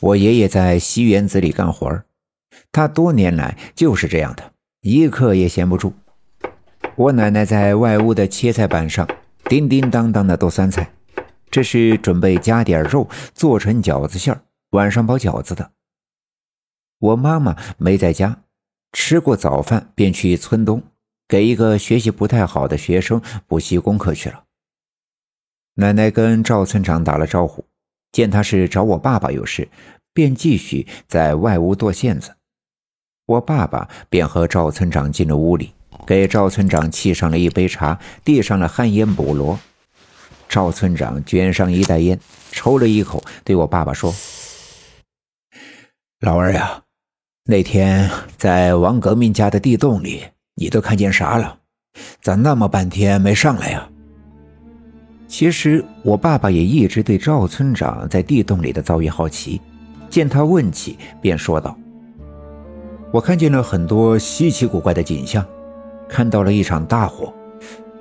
我爷爷在西园子里干活，他多年来就是这样的，一刻也闲不住。我奶奶在外屋的切菜板上叮叮当当的剁酸菜，这是准备加点肉做成饺子馅，晚上包饺子的。我妈妈没在家，吃过早饭便去村东给一个学习不太好的学生补习功课去了。奶奶跟赵村长打了招呼，见他是找我爸爸有事，便继续在外屋剁馅子。我爸爸便和赵村长进了屋里。给赵村长沏上了一杯茶，递上了旱烟补罗。赵村长卷上一袋烟，抽了一口，对我爸爸说：“老二呀，那天在王革命家的地洞里，你都看见啥了？咋那么半天没上来呀？”其实我爸爸也一直对赵村长在地洞里的遭遇好奇，见他问起，便说道：“我看见了很多稀奇古怪的景象。”看到了一场大火，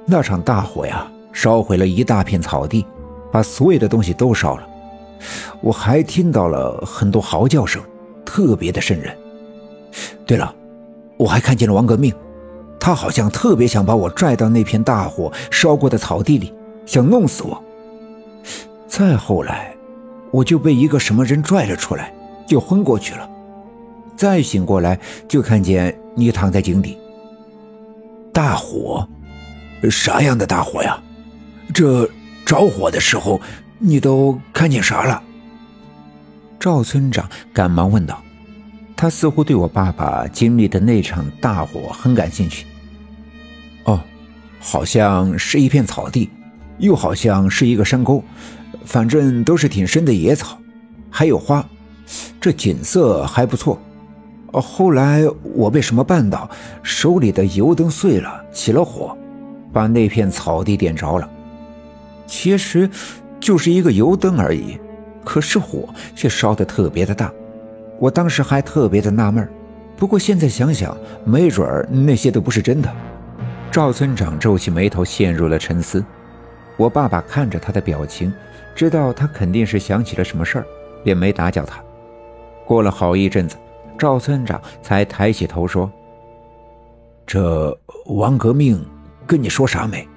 那场大火呀，烧毁了一大片草地，把所有的东西都烧了。我还听到了很多嚎叫声，特别的瘆人。对了，我还看见了王革命，他好像特别想把我拽到那片大火烧过的草地里，想弄死我。再后来，我就被一个什么人拽了出来，就昏过去了。再醒过来，就看见你躺在井底。大火，啥样的大火呀？这着火的时候，你都看见啥了？赵村长赶忙问道。他似乎对我爸爸经历的那场大火很感兴趣。哦，好像是一片草地，又好像是一个山沟，反正都是挺深的野草，还有花，这景色还不错。后来我被什么绊倒，手里的油灯碎了，起了火，把那片草地点着了。其实，就是一个油灯而已，可是火却烧得特别的大。我当时还特别的纳闷不过现在想想，没准儿那些都不是真的。赵村长皱起眉头，陷入了沉思。我爸爸看着他的表情，知道他肯定是想起了什么事儿，便没打搅他。过了好一阵子。赵村长才抬起头说：“这王革命跟你说啥没？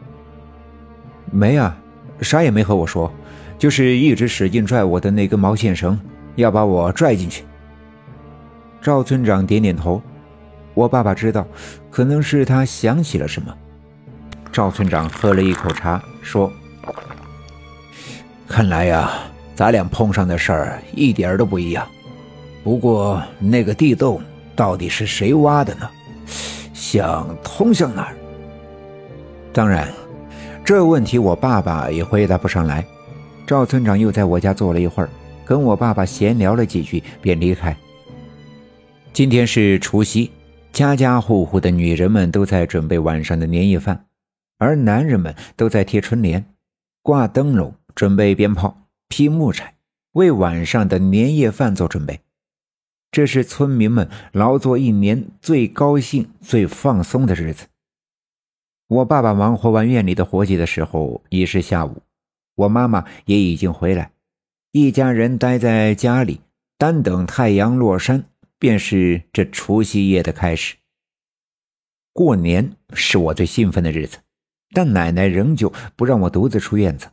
没啊，啥也没和我说，就是一直使劲拽我的那根毛线绳，要把我拽进去。”赵村长点点头。我爸爸知道，可能是他想起了什么。赵村长喝了一口茶，说：“看来呀，咱俩碰上的事儿一点都不一样。”不过那个地洞到底是谁挖的呢？想通向哪儿？当然，这问题我爸爸也回答不上来。赵村长又在我家坐了一会儿，跟我爸爸闲聊了几句，便离开。今天是除夕，家家户户的女人们都在准备晚上的年夜饭，而男人们都在贴春联、挂灯笼、准备鞭炮、劈木柴，为晚上的年夜饭做准备。这是村民们劳作一年最高兴、最放松的日子。我爸爸忙活完院里的活计的时候，已是下午，我妈妈也已经回来，一家人待在家里，单等太阳落山，便是这除夕夜的开始。过年是我最兴奋的日子，但奶奶仍旧不让我独自出院子，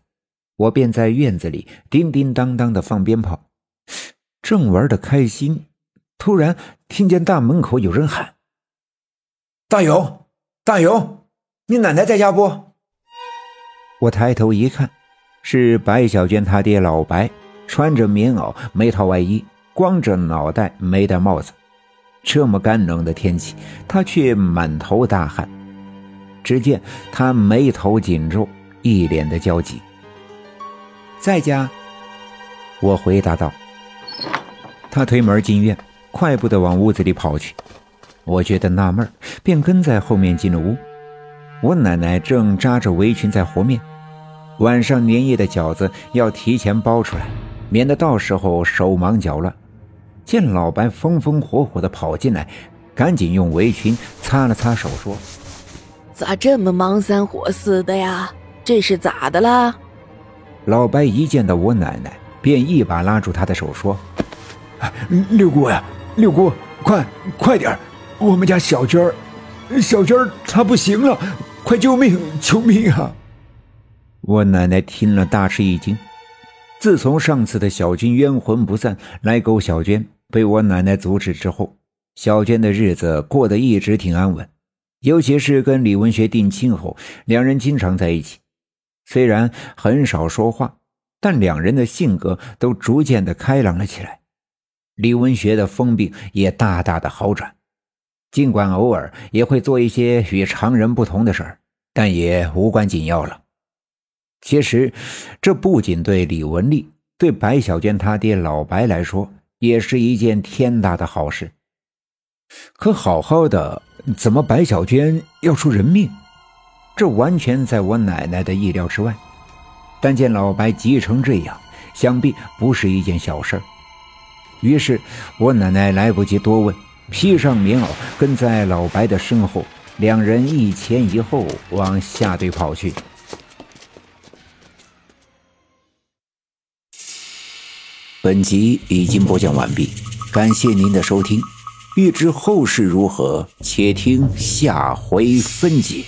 我便在院子里叮叮当当的放鞭炮，正玩的开心。突然听见大门口有人喊：“大勇，大勇，你奶奶在家不？”我抬头一看，是白小娟她爹老白，穿着棉袄，没套外衣，光着脑袋，没戴帽子。这么干冷的天气，他却满头大汗。只见他眉头紧皱，一脸的焦急。在家，我回答道。他推门进院。快步的往屋子里跑去，我觉得纳闷便跟在后面进了屋。我奶奶正扎着围裙在和面，晚上年夜的饺子要提前包出来，免得到时候手忙脚乱。见老白风风火火的跑进来，赶紧用围裙擦了擦手，说：“咋这么忙三火四的呀？这是咋的啦？”老白一见到我奶奶，便一把拉住她的手，说：“六姑呀，六姑，快快点我们家小娟儿，小娟儿她不行了，快救命！救命啊！我奶奶听了大吃一惊。自从上次的小军冤魂不散来勾小娟被我奶奶阻止之后，小娟的日子过得一直挺安稳。尤其是跟李文学定亲后，两人经常在一起，虽然很少说话，但两人的性格都逐渐的开朗了起来。李文学的疯病也大大的好转，尽管偶尔也会做一些与常人不同的事儿，但也无关紧要了。其实，这不仅对李文丽，对白小娟她爹老白来说，也是一件天大的好事。可好好的，怎么白小娟要出人命？这完全在我奶奶的意料之外。但见老白急成这样，想必不是一件小事。于是我奶奶来不及多问，披上棉袄，跟在老白的身后，两人一前一后往下队跑去。本集已经播讲完毕，感谢您的收听。欲知后事如何，且听下回分解。